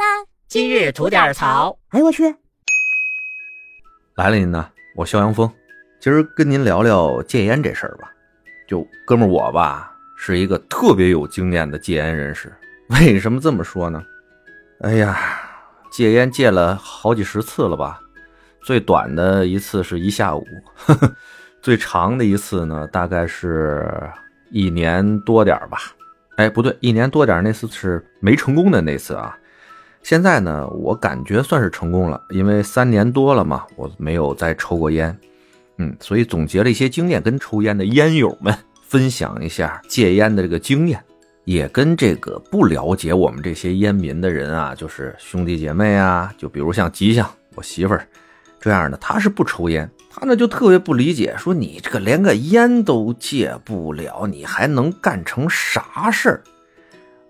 啦！今日吐点槽。哎呦我去！来了您呢，我肖阳峰，今儿跟您聊聊戒烟这事儿吧。就哥们儿我吧，是一个特别有经验的戒烟人士。为什么这么说呢？哎呀，戒烟戒了好几十次了吧，最短的一次是一下午，呵 呵最长的一次呢，大概是一年多点儿吧。哎，不对，一年多点儿那次是没成功的那次啊。现在呢，我感觉算是成功了，因为三年多了嘛，我没有再抽过烟，嗯，所以总结了一些经验，跟抽烟的烟友们分享一下戒烟的这个经验，也跟这个不了解我们这些烟民的人啊，就是兄弟姐妹啊，就比如像吉祥我媳妇儿这样的，她是不抽烟，她呢就特别不理解，说你这个连个烟都戒不了，你还能干成啥事儿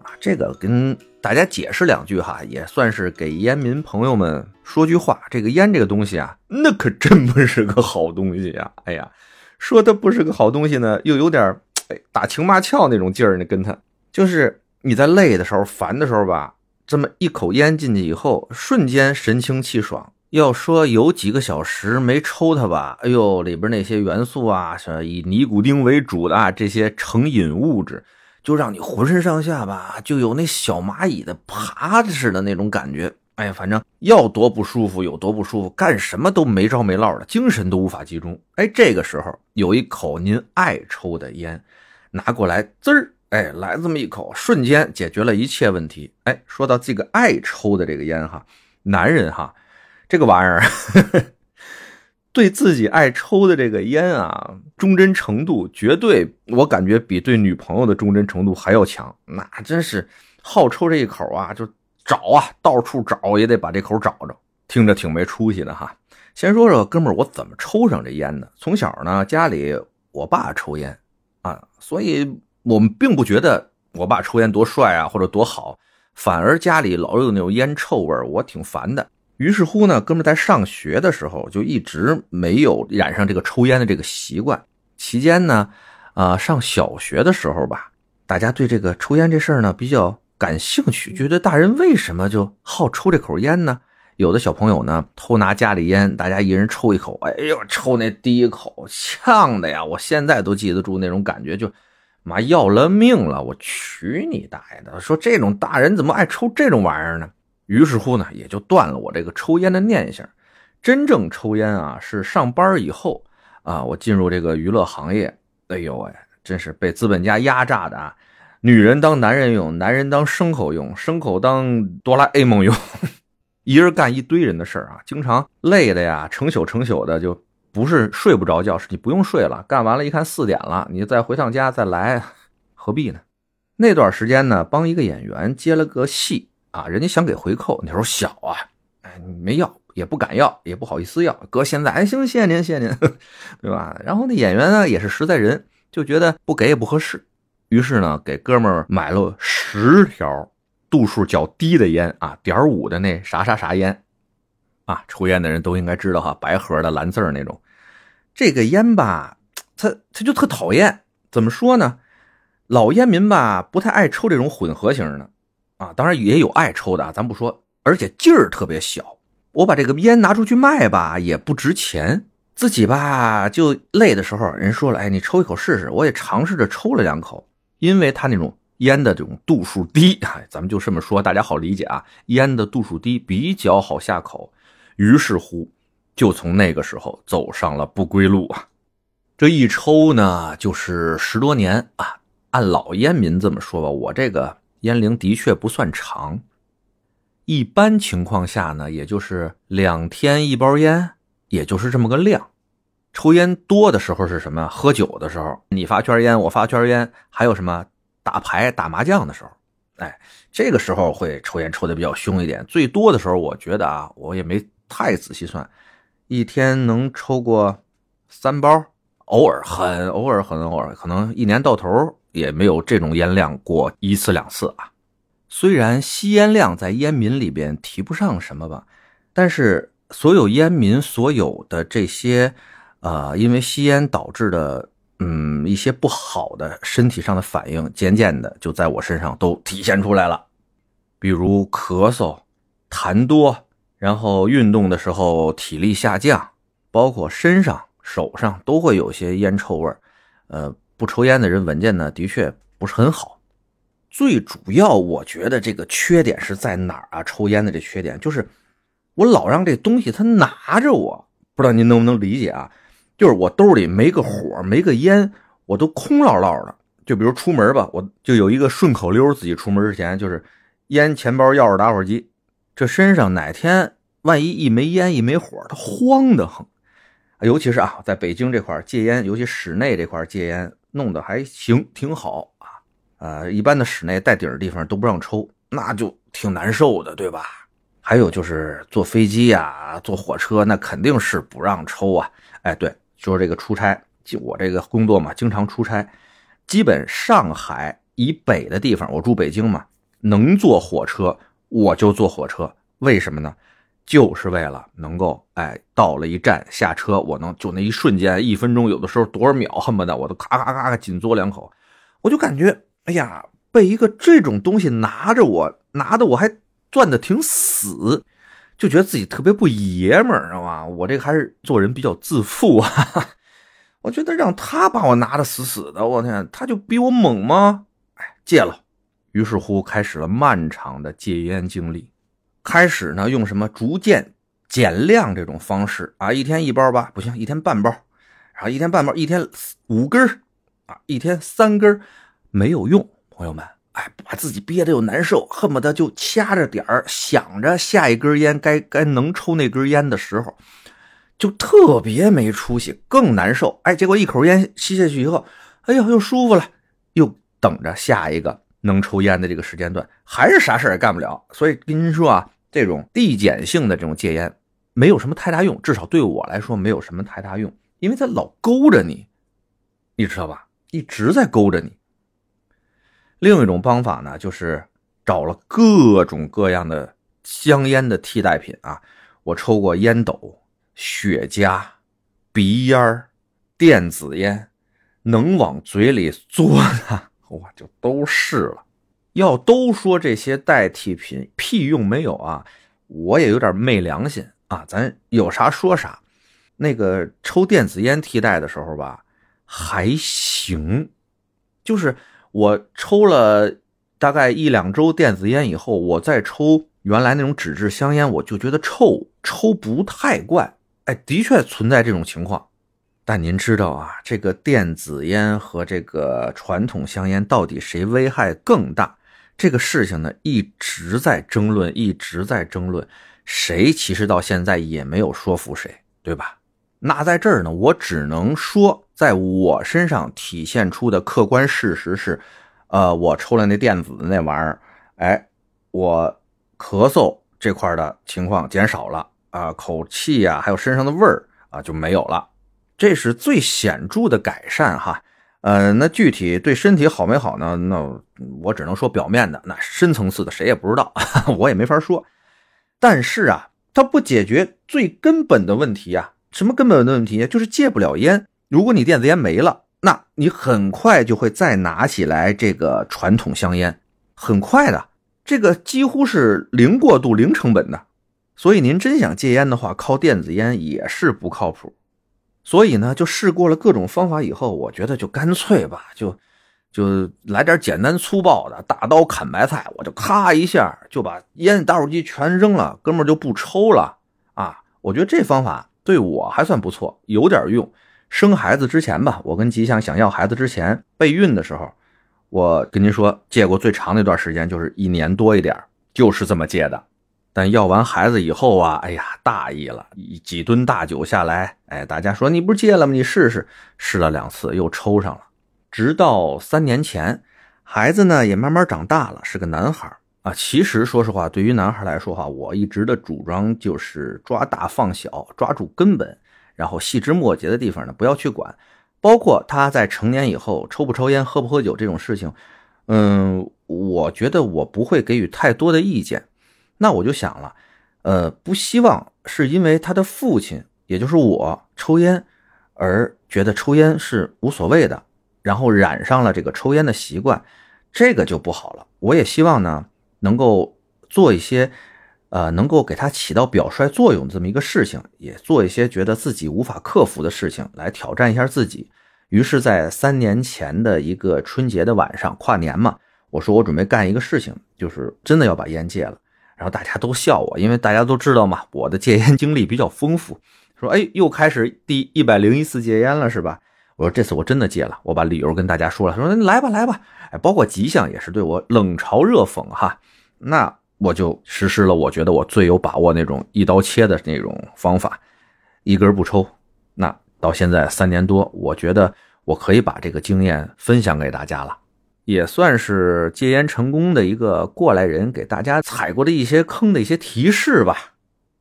啊？这个跟。大家解释两句哈，也算是给烟民朋友们说句话。这个烟这个东西啊，那可真不是个好东西呀！哎呀，说它不是个好东西呢，又有点哎打情骂俏那种劲儿呢。跟他就是你在累的时候、烦的时候吧，这么一口烟进去以后，瞬间神清气爽。要说有几个小时没抽它吧，哎呦，里边那些元素啊，是以尼古丁为主的啊，这些成瘾物质。就让你浑身上下吧，就有那小蚂蚁的爬似的那种感觉。哎呀，反正要多不舒服有多不舒服，干什么都没着没落的，精神都无法集中。哎，这个时候有一口您爱抽的烟，拿过来，滋儿，哎，来这么一口，瞬间解决了一切问题。哎，说到这个爱抽的这个烟哈，男人哈，这个玩意儿。对自己爱抽的这个烟啊，忠贞程度绝对，我感觉比对女朋友的忠贞程度还要强。那真是好抽这一口啊，就找啊，到处找也得把这口找着。听着挺没出息的哈。先说说哥们儿，我怎么抽上这烟的？从小呢，家里我爸抽烟啊，所以我们并不觉得我爸抽烟多帅啊，或者多好，反而家里老有那种烟臭味我挺烦的。于是乎呢，哥们在上学的时候就一直没有染上这个抽烟的这个习惯。期间呢，啊，上小学的时候吧，大家对这个抽烟这事儿呢比较感兴趣，觉得大人为什么就好抽这口烟呢？有的小朋友呢偷拿家里烟，大家一人抽一口，哎呦，抽那第一口呛的呀！我现在都记得住那种感觉，就妈要了命了！我去你大爷的！说这种大人怎么爱抽这种玩意儿呢？于是乎呢，也就断了我这个抽烟的念想。真正抽烟啊，是上班以后啊，我进入这个娱乐行业。哎呦喂，真是被资本家压榨的啊！女人当男人用，男人当牲口用，牲口当哆啦 A 梦用，一人干一堆人的事儿啊！经常累的呀，成宿成宿的，就不是睡不着觉，是你不用睡了。干完了，一看四点了，你再回趟家再来，何必呢？那段时间呢，帮一个演员接了个戏。啊，人家想给回扣，那时候小啊，哎，没要，也不敢要，也不好意思要。哥现在，哎，行，谢谢您，谢谢您，对吧？然后那演员呢，也是实在人，就觉得不给也不合适，于是呢，给哥们儿买了十条度数较低的烟啊，点五的那啥啥啥烟，啊，抽烟的人都应该知道哈，白盒的蓝字儿那种。这个烟吧，他他就特讨厌，怎么说呢？老烟民吧，不太爱抽这种混合型的。啊，当然也有爱抽的啊，咱不说，而且劲儿特别小。我把这个烟拿出去卖吧，也不值钱。自己吧，就累的时候，人说了，哎，你抽一口试试。我也尝试着抽了两口，因为它那种烟的这种度数低，哎，咱们就这么说，大家好理解啊。烟的度数低，比较好下口。于是乎，就从那个时候走上了不归路啊。这一抽呢，就是十多年啊。按老烟民这么说吧，我这个。烟龄的确不算长，一般情况下呢，也就是两天一包烟，也就是这么个量。抽烟多的时候是什么？喝酒的时候，你发圈烟，我发圈烟，还有什么打牌、打麻将的时候，哎，这个时候会抽烟抽的比较凶一点。最多的时候，我觉得啊，我也没太仔细算，一天能抽过三包，偶尔很偶尔很偶尔，可能一年到头。也没有这种烟量过一次两次啊。虽然吸烟量在烟民里边提不上什么吧，但是所有烟民所有的这些，呃，因为吸烟导致的，嗯，一些不好的身体上的反应，渐渐的就在我身上都体现出来了。比如咳嗽、痰多，然后运动的时候体力下降，包括身上、手上都会有些烟臭味儿。呃，不抽烟的人闻见呢，的确不是很好。最主要，我觉得这个缺点是在哪儿啊？抽烟的这缺点就是，我老让这东西它拿着我，不知道您能不能理解啊？就是我兜里没个火，没个烟，我都空落落的。就比如出门吧，我就有一个顺口溜，自己出门之前就是烟、钱包、钥匙、打火机。这身上哪天万一一没烟一没火，它慌得很。尤其是啊，在北京这块戒烟，尤其室内这块戒烟弄得还行，挺好啊。呃，一般的室内带顶的地方都不让抽，那就挺难受的，对吧？还有就是坐飞机呀、坐火车，那肯定是不让抽啊。哎，对。就是这个出差，就我这个工作嘛，经常出差，基本上海以北的地方，我住北京嘛，能坐火车我就坐火车。为什么呢？就是为了能够，哎，到了一站下车，我能就那一瞬间，一分钟，有的时候多少秒，恨不得我都咔咔咔咔紧嘬两口，我就感觉，哎呀，被一个这种东西拿着我，拿的我还攥的挺死。就觉得自己特别不爷们儿，知道吗？我这还是做人比较自负啊。我觉得让他把我拿的死死的，我天，他就比我猛吗？哎，戒了。于是乎，开始了漫长的戒烟经历。开始呢，用什么逐渐减量这种方式啊，一天一包吧，不行，一天半包，然后一天半包，一天五根啊，一天三根没有用，朋友们。哎，把自己憋得又难受，恨不得就掐着点儿，想着下一根烟该该能抽那根烟的时候，就特别没出息，更难受。哎，结果一口烟吸下去以后，哎呦，又舒服了，又等着下一个能抽烟的这个时间段，还是啥事也干不了。所以跟您说啊，这种递减性的这种戒烟没有什么太大用，至少对我来说没有什么太大用，因为它老勾着你，你知道吧？一直在勾着你。另一种方法呢，就是找了各种各样的香烟的替代品啊。我抽过烟斗、雪茄、鼻烟电子烟，能往嘴里嘬的，我就都试了。要都说这些代替品屁用没有啊，我也有点昧良心啊。咱有啥说啥。那个抽电子烟替代的时候吧，还行，就是。我抽了大概一两周电子烟以后，我再抽原来那种纸质香烟，我就觉得臭，抽不太惯。哎，的确存在这种情况。但您知道啊，这个电子烟和这个传统香烟到底谁危害更大？这个事情呢，一直在争论，一直在争论，谁其实到现在也没有说服谁，对吧？那在这儿呢，我只能说，在我身上体现出的客观事实是，呃，我抽了那电子的那玩意儿，哎，我咳嗽这块的情况减少了啊，口气呀，还有身上的味儿啊就没有了，这是最显著的改善哈。呃，那具体对身体好没好呢？那我只能说表面的，那深层次的谁也不知道，我也没法说。但是啊，它不解决最根本的问题啊。什么根本的问题就是戒不了烟。如果你电子烟没了，那你很快就会再拿起来这个传统香烟，很快的，这个几乎是零过度、零成本的。所以您真想戒烟的话，靠电子烟也是不靠谱。所以呢，就试过了各种方法以后，我觉得就干脆吧，就就来点简单粗暴的，大刀砍白菜，我就咔一下就把烟、打火机全扔了，哥们儿就不抽了啊！我觉得这方法。对我还算不错，有点用。生孩子之前吧，我跟吉祥想要孩子之前备孕的时候，我跟您说戒过最长那段时间就是一年多一点，就是这么戒的。但要完孩子以后啊，哎呀，大意了，几吨大酒下来，哎，大家说你不是戒了吗？你试试，试了两次又抽上了，直到三年前，孩子呢也慢慢长大了，是个男孩。啊，其实说实话，对于男孩来说哈，我一直的主张就是抓大放小，抓住根本，然后细枝末节的地方呢不要去管，包括他在成年以后抽不抽烟、喝不喝酒这种事情，嗯，我觉得我不会给予太多的意见。那我就想了，呃，不希望是因为他的父亲，也就是我抽烟，而觉得抽烟是无所谓的，然后染上了这个抽烟的习惯，这个就不好了。我也希望呢。能够做一些，呃，能够给他起到表率作用这么一个事情，也做一些觉得自己无法克服的事情来挑战一下自己。于是，在三年前的一个春节的晚上，跨年嘛，我说我准备干一个事情，就是真的要把烟戒了。然后大家都笑我，因为大家都知道嘛，我的戒烟经历比较丰富。说，哎，又开始第一百零一次戒烟了，是吧？我说这次我真的戒了，我把理由跟大家说了。说来吧，来吧，哎，包括吉祥也是对我冷嘲热讽哈。那我就实施了，我觉得我最有把握那种一刀切的那种方法，一根不抽。那到现在三年多，我觉得我可以把这个经验分享给大家了。也算是戒烟成功的一个过来人，给大家踩过的一些坑的一些提示吧。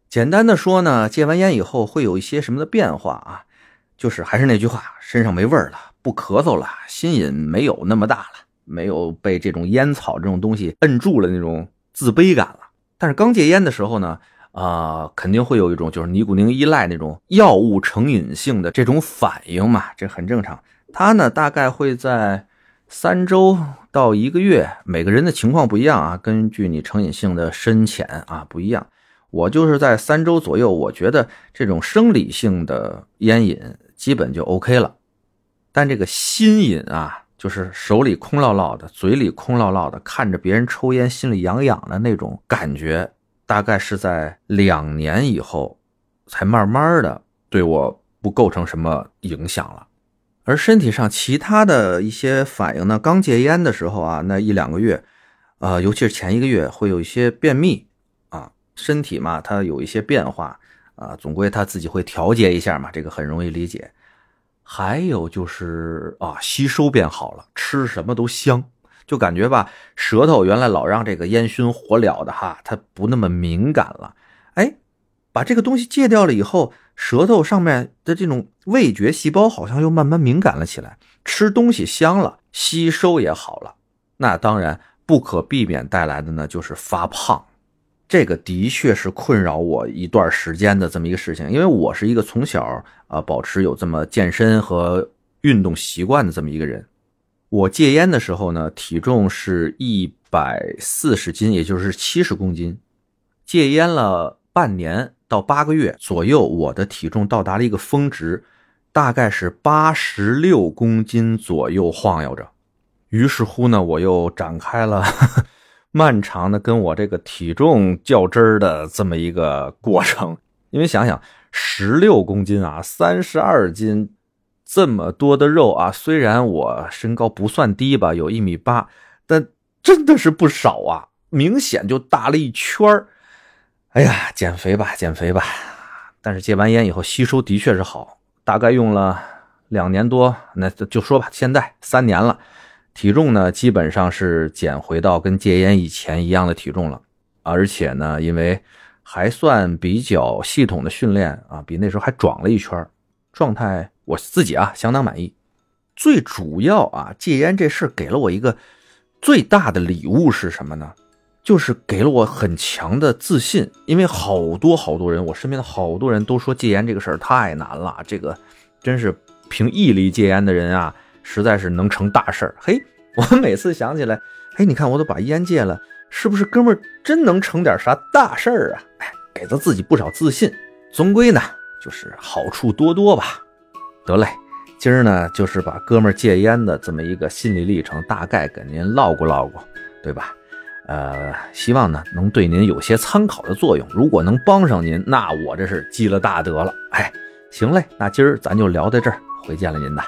简单的说呢，戒完烟以后会有一些什么的变化啊？就是还是那句话，身上没味儿了，不咳嗽了，心瘾没有那么大了，没有被这种烟草这种东西摁住了那种自卑感了。但是刚戒烟的时候呢，啊，肯定会有一种就是尼古丁依赖那种药物成瘾性的这种反应嘛，这很正常。它呢，大概会在。三周到一个月，每个人的情况不一样啊，根据你成瘾性的深浅啊不一样。我就是在三周左右，我觉得这种生理性的烟瘾基本就 OK 了。但这个心瘾啊，就是手里空落落的，嘴里空落落的，看着别人抽烟心里痒痒的那种感觉，大概是在两年以后，才慢慢的对我不构成什么影响了。而身体上其他的一些反应呢？刚戒烟的时候啊，那一两个月，呃，尤其是前一个月，会有一些便秘啊，身体嘛，它有一些变化啊，总归它自己会调节一下嘛，这个很容易理解。还有就是啊，吸收变好了，吃什么都香，就感觉吧，舌头原来老让这个烟熏火燎的哈，它不那么敏感了。哎，把这个东西戒掉了以后。舌头上面的这种味觉细胞好像又慢慢敏感了起来，吃东西香了，吸收也好了。那当然不可避免带来的呢，就是发胖。这个的确是困扰我一段时间的这么一个事情，因为我是一个从小啊保持有这么健身和运动习惯的这么一个人。我戒烟的时候呢，体重是一百四十斤，也就是七十公斤。戒烟了半年。到八个月左右，我的体重到达了一个峰值，大概是八十六公斤左右晃悠着。于是乎呢，我又展开了 漫长的跟我这个体重较真儿的这么一个过程。因为想想十六公斤啊，三十二斤，这么多的肉啊，虽然我身高不算低吧，有一米八，但真的是不少啊，明显就大了一圈儿。哎呀，减肥吧，减肥吧！但是戒完烟以后，吸收的确是好，大概用了两年多，那就说吧，现在三年了，体重呢基本上是减回到跟戒烟以前一样的体重了，而且呢，因为还算比较系统的训练啊，比那时候还壮了一圈，状态我自己啊相当满意。最主要啊，戒烟这事给了我一个最大的礼物是什么呢？就是给了我很强的自信，因为好多好多人，我身边的好多人都说戒烟这个事儿太难了，这个真是凭毅力戒烟的人啊，实在是能成大事儿。嘿，我每次想起来，嘿，你看我都把烟戒了，是不是哥们儿真能成点啥大事儿啊？哎，给了自己不少自信。总归呢，就是好处多多吧。得嘞，今儿呢就是把哥们儿戒烟的这么一个心理历程，大概给您唠咕唠咕，对吧？呃，希望呢能对您有些参考的作用。如果能帮上您，那我这是积了大德了。哎，行嘞，那今儿咱就聊到这儿，回见了您呐。